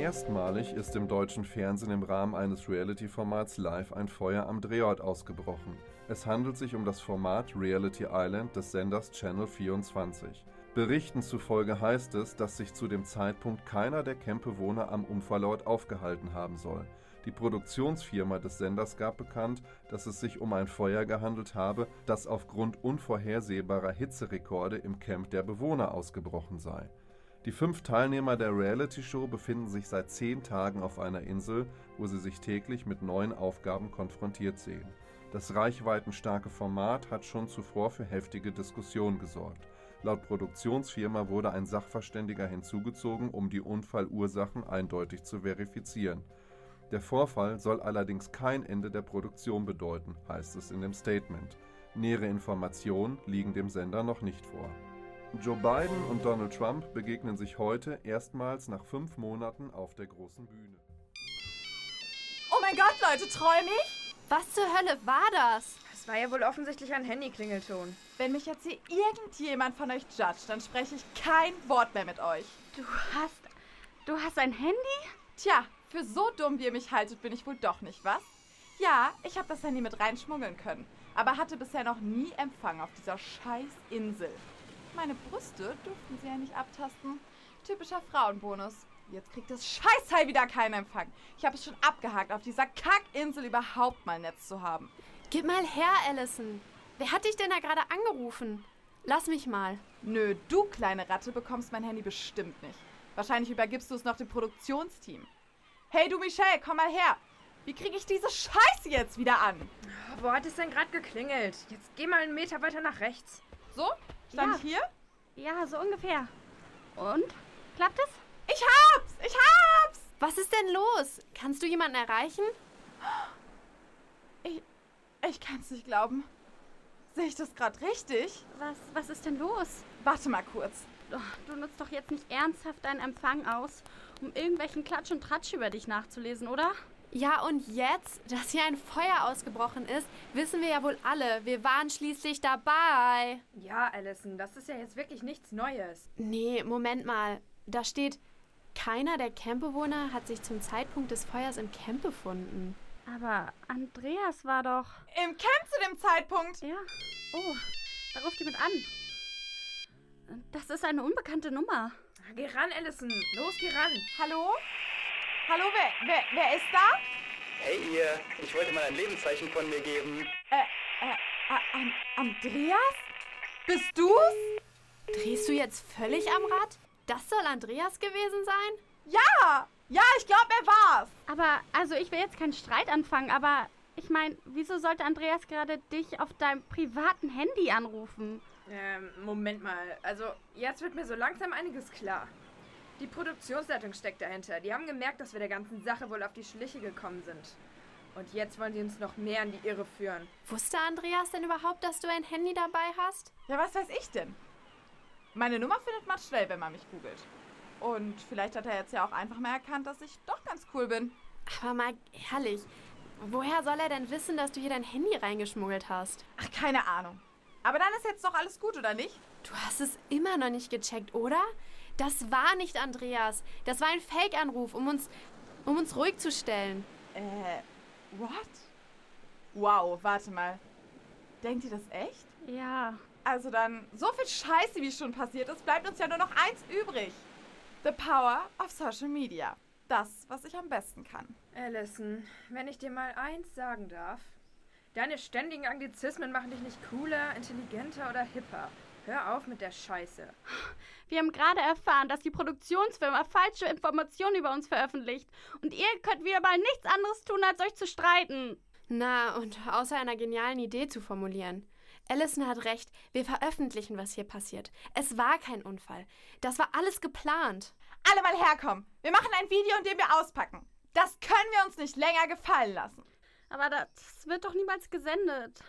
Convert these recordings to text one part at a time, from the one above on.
Erstmalig ist im deutschen Fernsehen im Rahmen eines Reality-Formats live ein Feuer am Drehort ausgebrochen. Es handelt sich um das Format Reality Island des Senders Channel 24. Berichten zufolge heißt es, dass sich zu dem Zeitpunkt keiner der Campbewohner am Unfallort aufgehalten haben soll. Die Produktionsfirma des Senders gab bekannt, dass es sich um ein Feuer gehandelt habe, das aufgrund unvorhersehbarer Hitzerekorde im Camp der Bewohner ausgebrochen sei. Die fünf Teilnehmer der Reality-Show befinden sich seit zehn Tagen auf einer Insel, wo sie sich täglich mit neuen Aufgaben konfrontiert sehen. Das reichweitenstarke Format hat schon zuvor für heftige Diskussionen gesorgt. Laut Produktionsfirma wurde ein Sachverständiger hinzugezogen, um die Unfallursachen eindeutig zu verifizieren. Der Vorfall soll allerdings kein Ende der Produktion bedeuten, heißt es in dem Statement. Nähere Informationen liegen dem Sender noch nicht vor. Joe Biden und Donald Trump begegnen sich heute erstmals nach fünf Monaten auf der großen Bühne. Oh mein Gott, Leute, träum ich? Was zur Hölle war das? Das war ja wohl offensichtlich ein Handyklingelton. Wenn mich jetzt hier irgendjemand von euch judgt, dann spreche ich kein Wort mehr mit euch. Du hast. Du hast ein Handy? Tja, für so dumm, wie ihr mich haltet, bin ich wohl doch nicht, was? Ja, ich habe das Handy mit reinschmuggeln können, aber hatte bisher noch nie Empfang auf dieser scheiß Insel. Meine Brüste durften sie ja nicht abtasten. Typischer Frauenbonus. Jetzt kriegt das Scheißteil wieder keinen Empfang. Ich habe es schon abgehakt, auf dieser Kackinsel überhaupt mal Netz zu haben. Gib mal her, Allison. Wer hat dich denn da gerade angerufen? Lass mich mal. Nö, du kleine Ratte bekommst mein Handy bestimmt nicht. Wahrscheinlich übergibst du es noch dem Produktionsteam. Hey du Michelle, komm mal her. Wie kriege ich diese Scheiße jetzt wieder an? Wo hat es denn gerade geklingelt? Jetzt geh mal einen Meter weiter nach rechts. So? Stand Ja. ich hier? Ja, so ungefähr. Und? Klappt es? Ich hab's! Ich hab's! Was ist denn los? Kannst du jemanden erreichen? Ich, ich kann's nicht glauben. Sehe ich das gerade richtig? Was, was ist denn los? Warte mal kurz. Du nutzt doch jetzt nicht ernsthaft deinen Empfang aus, um irgendwelchen Klatsch und Tratsch über dich nachzulesen, oder? Ja, und jetzt, dass hier ein Feuer ausgebrochen ist, wissen wir ja wohl alle. Wir waren schließlich dabei. Ja, Allison, das ist ja jetzt wirklich nichts Neues. Nee, Moment mal. Da steht, keiner der Campbewohner hat sich zum Zeitpunkt des Feuers im Camp befunden. Aber Andreas war doch. Im Camp zu dem Zeitpunkt. Ja. Oh, da ruft jemand an. Das ist eine unbekannte Nummer. Geh ran, Allison. Los, geh ran. Hallo? Hallo, wer, wer, wer ist da? Hey ihr, ich wollte mal ein Lebenszeichen von mir geben. Äh, äh, An Andreas? Bist du's? Drehst du jetzt völlig am Rad? Das soll Andreas gewesen sein? Ja! Ja, ich glaube, er war's. Aber, also ich will jetzt keinen Streit anfangen, aber ich meine, wieso sollte Andreas gerade dich auf deinem privaten Handy anrufen? Ähm, Moment mal. Also, jetzt wird mir so langsam einiges klar. Die Produktionsleitung steckt dahinter. Die haben gemerkt, dass wir der ganzen Sache wohl auf die Schliche gekommen sind. Und jetzt wollen die uns noch mehr in die Irre führen. Wusste Andreas denn überhaupt, dass du ein Handy dabei hast? Ja, was weiß ich denn? Meine Nummer findet man schnell, wenn man mich googelt. Und vielleicht hat er jetzt ja auch einfach mal erkannt, dass ich doch ganz cool bin. Aber mal ehrlich, woher soll er denn wissen, dass du hier dein Handy reingeschmuggelt hast? Ach, keine Ahnung. Aber dann ist jetzt doch alles gut, oder nicht? Du hast es immer noch nicht gecheckt, oder? Das war nicht Andreas. Das war ein Fake-Anruf, um uns, um uns ruhig zu stellen. Äh, what? Wow, warte mal. Denkt ihr das echt? Ja. Also dann, so viel Scheiße, wie schon passiert ist, bleibt uns ja nur noch eins übrig. The power of social media. Das, was ich am besten kann. Allison, wenn ich dir mal eins sagen darf. Deine ständigen Anglizismen machen dich nicht cooler, intelligenter oder hipper. Hör auf mit der Scheiße. Wir haben gerade erfahren, dass die Produktionsfirma falsche Informationen über uns veröffentlicht. Und ihr könnt wieder mal nichts anderes tun, als euch zu streiten. Na, und außer einer genialen Idee zu formulieren. Allison hat recht, wir veröffentlichen, was hier passiert. Es war kein Unfall. Das war alles geplant. Alle mal herkommen. Wir machen ein Video, in dem wir auspacken. Das können wir uns nicht länger gefallen lassen. Aber das wird doch niemals gesendet.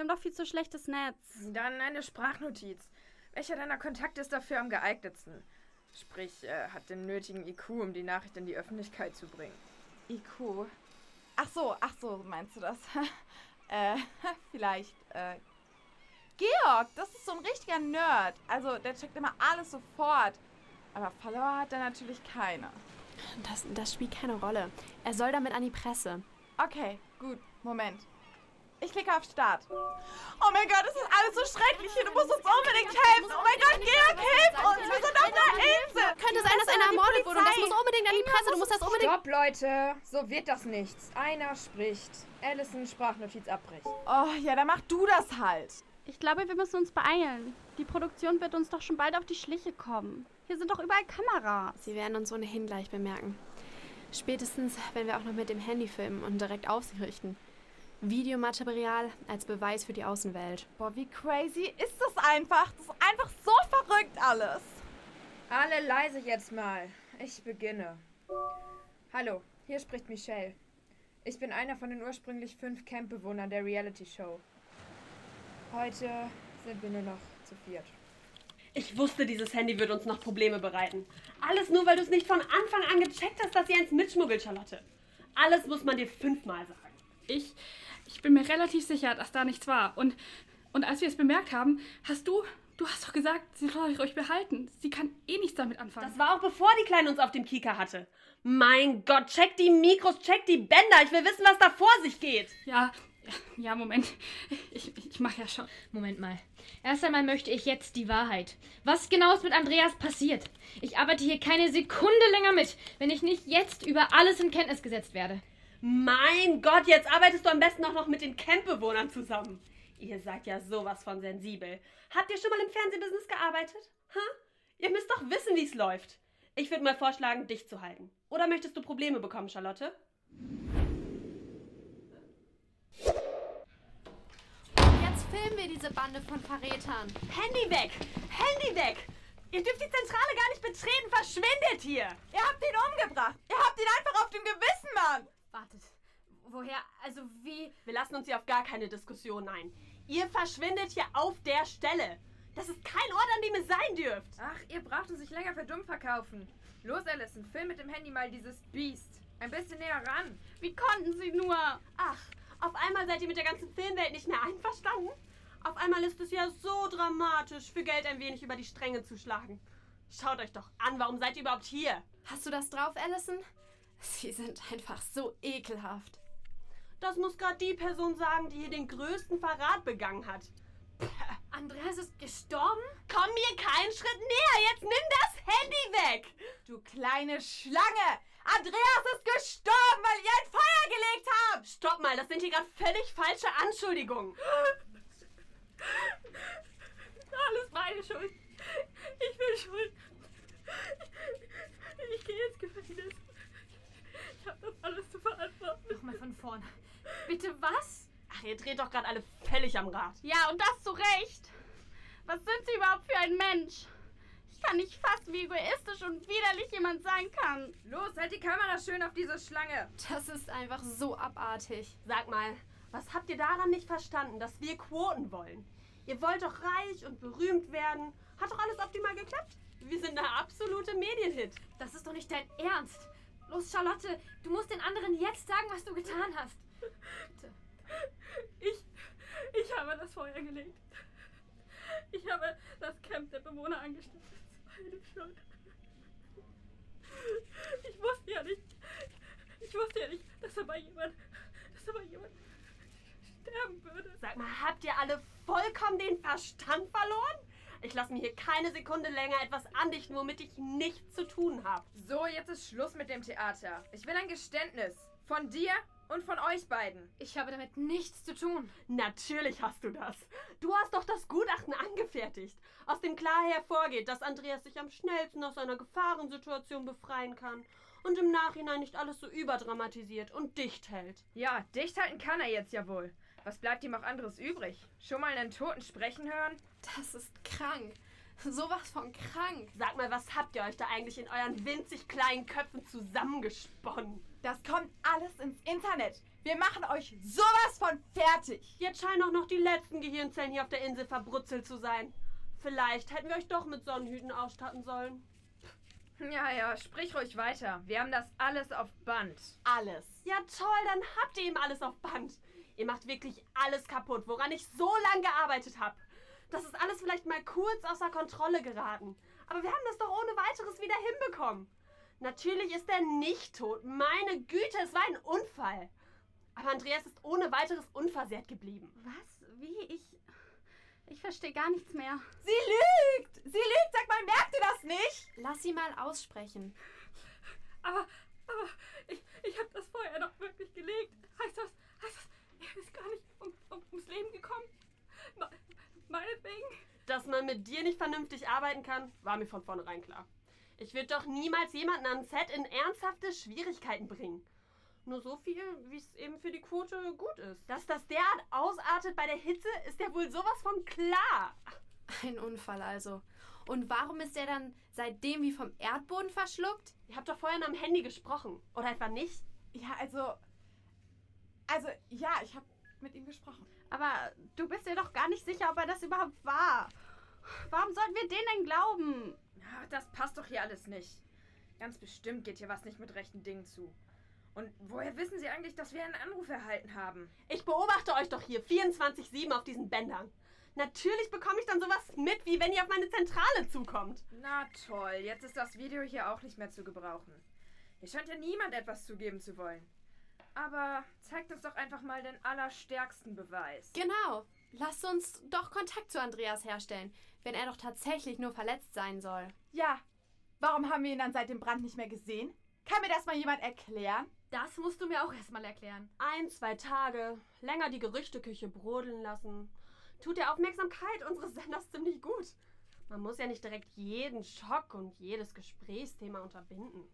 Wir haben doch viel zu schlechtes Netz. Dann eine Sprachnotiz. Welcher deiner Kontakte ist dafür am geeignetsten? Sprich, äh, hat den nötigen IQ, um die Nachricht in die Öffentlichkeit zu bringen. IQ. Ach so, ach so, meinst du das? äh, vielleicht, äh. Georg, das ist so ein richtiger Nerd. Also, der checkt immer alles sofort. Aber Follower hat er natürlich keine. Das, das spielt keine Rolle. Er soll damit an die Presse. Okay, gut. Moment. Ich klicke auf Start. Oh mein Gott, es ist alles so schrecklich hier. Du musst uns unbedingt helfen. Oh mein Gott, Georg, hilf uns. Wir sind auf einer Insel. Könnte sein, dass einer ermordet wurde und das muss unbedingt an die Presse. Du musst das unbedingt... Stopp, Leute. So wird das nichts. Einer spricht. Allison Sprachnotiz abbrechen. Oh, ja, dann mach du das halt. Ich glaube, wir müssen uns beeilen. Die Produktion wird uns doch schon bald auf die Schliche kommen. Hier sind doch überall Kameras. Sie werden uns ohnehin gleich bemerken. Spätestens, wenn wir auch noch mit dem Handy filmen und direkt auf sie richten. Videomaterial als Beweis für die Außenwelt. Boah, wie crazy ist das einfach? Das ist einfach so verrückt alles. Alle leise jetzt mal. Ich beginne. Hallo, hier spricht Michelle. Ich bin einer von den ursprünglich fünf Campbewohnern der Reality-Show. Heute sind wir nur noch zu viert. Ich wusste, dieses Handy würde uns noch Probleme bereiten. Alles nur, weil du es nicht von Anfang an gecheckt hast, dass sie eins mitschmuggelt, Charlotte. Alles muss man dir fünfmal sagen. Ich, ich bin mir relativ sicher, dass da nichts war. Und, und als wir es bemerkt haben, hast du, du hast doch gesagt, sie soll euch behalten. Sie kann eh nichts damit anfangen. Das war auch bevor die Kleine uns auf dem Kieker hatte. Mein Gott, check die Mikros, check die Bänder. Ich will wissen, was da vor sich geht. Ja, ja, Moment. Ich, ich mach ja schon. Moment mal. Erst einmal möchte ich jetzt die Wahrheit. Was genau ist mit Andreas passiert? Ich arbeite hier keine Sekunde länger mit, wenn ich nicht jetzt über alles in Kenntnis gesetzt werde. Mein Gott, jetzt arbeitest du am besten auch noch mit den Campbewohnern zusammen. Ihr seid ja sowas von sensibel. Habt ihr schon mal im Fernsehbusiness gearbeitet? Ha? Ihr müsst doch wissen, wie es läuft. Ich würde mal vorschlagen, dich zu halten. Oder möchtest du Probleme bekommen, Charlotte? Jetzt filmen wir diese Bande von Verrätern. Handy weg! Handy weg! Ihr dürft die Zentrale gar nicht betreten. Verschwindet hier! Ihr habt ihn umgebracht. Ihr habt ihn einfach auf dem Gewissen, Mann. Wartet. Woher? Also wie? Wir lassen uns hier auf gar keine Diskussion ein. Ihr verschwindet hier auf der Stelle. Das ist kein Ort, an dem ihr sein dürft. Ach, ihr braucht uns nicht länger für dumm verkaufen. Los, Allison, film mit dem Handy mal dieses Biest. Ein bisschen näher ran. Wie konnten sie nur? Ach, auf einmal seid ihr mit der ganzen Filmwelt nicht mehr einverstanden? Auf einmal ist es ja so dramatisch, für Geld ein wenig über die Stränge zu schlagen. Schaut euch doch an, warum seid ihr überhaupt hier? Hast du das drauf, Allison? Sie sind einfach so ekelhaft. Das muss gerade die Person sagen, die hier den größten Verrat begangen hat. Andreas ist gestorben? Komm mir keinen Schritt näher, jetzt nimm das Handy weg! Du kleine Schlange! Andreas ist gestorben, weil ihr ein Feuer gelegt habt! Stopp mal, das sind hier gerade völlig falsche Anschuldigungen. Alles meine Schuld. Ich bin schuld. Ich gehe ins Gefängnis. Ich habe das alles zu verantworten. Nochmal von vorne. Bitte was? Ach, ihr dreht doch gerade alle völlig am Rad. Ja, und das zu Recht. Was sind sie überhaupt für ein Mensch? Ich kann nicht fassen, wie egoistisch und widerlich jemand sein kann. Los, halt die Kamera schön auf diese Schlange. Das ist einfach so abartig. Sag mal, was habt ihr daran nicht verstanden, dass wir Quoten wollen? Ihr wollt doch reich und berühmt werden. Hat doch alles optimal geklappt. Wir sind der absolute Medienhit. Das ist doch nicht dein Ernst. Los, Charlotte, du musst den anderen jetzt sagen, was du getan hast. Bitte. Ich, ich habe das Feuer gelegt. Ich habe das Camp der Bewohner angestellt. Das war meine Schuld. Ich wusste ja nicht, ich wusste ja nicht, dass dabei jemand, dass dabei jemand sterben würde. Sag mal, habt ihr alle vollkommen den Verstand verloren? Ich lasse mir hier keine Sekunde länger etwas andichten, womit ich nichts zu tun habe. So, jetzt ist Schluss mit dem Theater. Ich will ein Geständnis. Von dir und von euch beiden. Ich habe damit nichts zu tun. Natürlich hast du das. Du hast doch das Gutachten angefertigt, aus dem klar hervorgeht, dass Andreas sich am schnellsten aus seiner Gefahrensituation befreien kann und im Nachhinein nicht alles so überdramatisiert und dicht hält. Ja, dicht halten kann er jetzt ja wohl. Was bleibt ihm auch anderes übrig? Schon mal einen Toten sprechen hören? Das ist krank. Sowas von krank. Sag mal, was habt ihr euch da eigentlich in euren winzig kleinen Köpfen zusammengesponnen? Das kommt alles ins Internet. Wir machen euch sowas von fertig. Jetzt scheinen auch noch die letzten Gehirnzellen hier auf der Insel verbrutzelt zu sein. Vielleicht hätten wir euch doch mit Sonnenhüten ausstatten sollen. Ja, ja, sprich ruhig weiter. Wir haben das alles auf Band. Alles. Ja, toll, dann habt ihr eben alles auf Band. Ihr macht wirklich alles kaputt, woran ich so lange gearbeitet habe. Das ist alles vielleicht mal kurz außer Kontrolle geraten. Aber wir haben das doch ohne weiteres wieder hinbekommen. Natürlich ist er nicht tot. Meine Güte, es war ein Unfall. Aber Andreas ist ohne weiteres unversehrt geblieben. Was? Wie? Ich. Ich verstehe gar nichts mehr. Sie lügt! Sie lügt! Sag mal, merkt ihr das nicht? Lass sie mal aussprechen. Aber, aber, ich, ich habe das vorher doch wirklich gelegt. Heißt das, heißt das, er ist gar nicht um, um, ums Leben gekommen? Me meinetwegen? Dass man mit dir nicht vernünftig arbeiten kann, war mir von vornherein klar. Ich würde doch niemals jemanden am Set in ernsthafte Schwierigkeiten bringen. Nur so viel, wie es eben für die Quote gut ist. Dass das derart ausartet bei der Hitze, ist ja wohl sowas von klar. Ein Unfall also. Und warum ist er dann seitdem wie vom Erdboden verschluckt? Ihr habt doch vorhin am Handy gesprochen. Oder etwa nicht? Ja, also. Also, ja, ich habe mit ihm gesprochen. Aber du bist dir doch gar nicht sicher, ob er das überhaupt war. Warum sollten wir den denn glauben? Ja, das passt doch hier alles nicht. Ganz bestimmt geht hier was nicht mit rechten Dingen zu. Und woher wissen Sie eigentlich, dass wir einen Anruf erhalten haben? Ich beobachte euch doch hier 24-7 auf diesen Bändern. Natürlich bekomme ich dann sowas mit, wie wenn ihr auf meine Zentrale zukommt. Na toll, jetzt ist das Video hier auch nicht mehr zu gebrauchen. Hier scheint ja niemand etwas zugeben zu wollen. Aber zeigt uns doch einfach mal den allerstärksten Beweis. Genau. Lasst uns doch Kontakt zu Andreas herstellen, wenn er doch tatsächlich nur verletzt sein soll. Ja. Warum haben wir ihn dann seit dem Brand nicht mehr gesehen? Kann mir das mal jemand erklären? Das musst du mir auch erstmal erklären. Ein, zwei Tage, länger die Gerüchteküche brodeln lassen. Tut der Aufmerksamkeit unseres Senders ziemlich gut. Man muss ja nicht direkt jeden Schock und jedes Gesprächsthema unterbinden.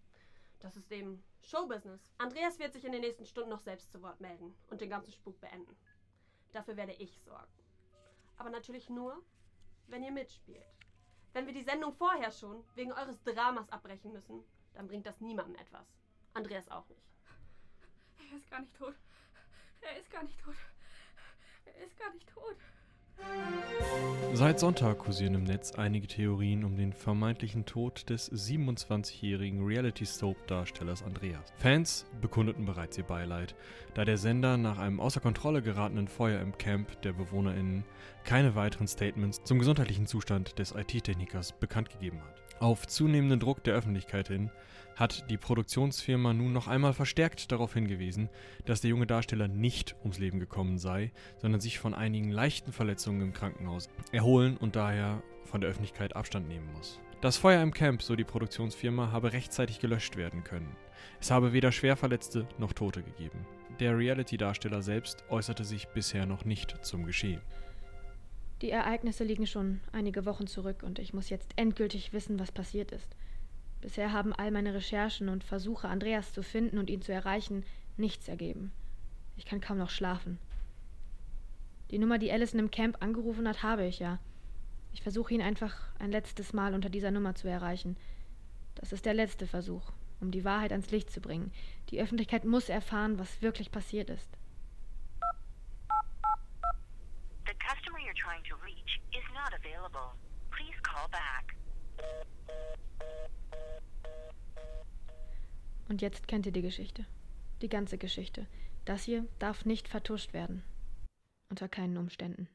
Das ist eben Showbusiness. Andreas wird sich in den nächsten Stunden noch selbst zu Wort melden und den ganzen Spuk beenden. Dafür werde ich sorgen. Aber natürlich nur, wenn ihr mitspielt. Wenn wir die Sendung vorher schon wegen eures Dramas abbrechen müssen, dann bringt das niemandem etwas. Andreas auch nicht. Er ist gar nicht tot. Er ist gar nicht tot. Er ist gar nicht tot. Seit Sonntag kursieren im Netz einige Theorien um den vermeintlichen Tod des 27-jährigen Reality-Soap-Darstellers Andreas. Fans bekundeten bereits ihr Beileid, da der Sender nach einem außer Kontrolle geratenen Feuer im Camp der BewohnerInnen keine weiteren Statements zum gesundheitlichen Zustand des IT-Technikers bekannt gegeben hat. Auf zunehmenden Druck der Öffentlichkeit hin hat die Produktionsfirma nun noch einmal verstärkt darauf hingewiesen, dass der junge Darsteller nicht ums Leben gekommen sei, sondern sich von einigen leichten Verletzungen im Krankenhaus erholen und daher von der Öffentlichkeit Abstand nehmen muss. Das Feuer im Camp, so die Produktionsfirma, habe rechtzeitig gelöscht werden können. Es habe weder Schwerverletzte noch Tote gegeben. Der Reality-Darsteller selbst äußerte sich bisher noch nicht zum Geschehen. Die Ereignisse liegen schon einige Wochen zurück und ich muss jetzt endgültig wissen, was passiert ist. Bisher haben all meine Recherchen und Versuche, Andreas zu finden und ihn zu erreichen, nichts ergeben. Ich kann kaum noch schlafen. Die Nummer, die Allison im Camp angerufen hat, habe ich ja. Ich versuche ihn einfach ein letztes Mal unter dieser Nummer zu erreichen. Das ist der letzte Versuch, um die Wahrheit ans Licht zu bringen. Die Öffentlichkeit muss erfahren, was wirklich passiert ist. Available. Please call back. Und jetzt kennt ihr die Geschichte. Die ganze Geschichte. Das hier darf nicht vertuscht werden. Unter keinen Umständen.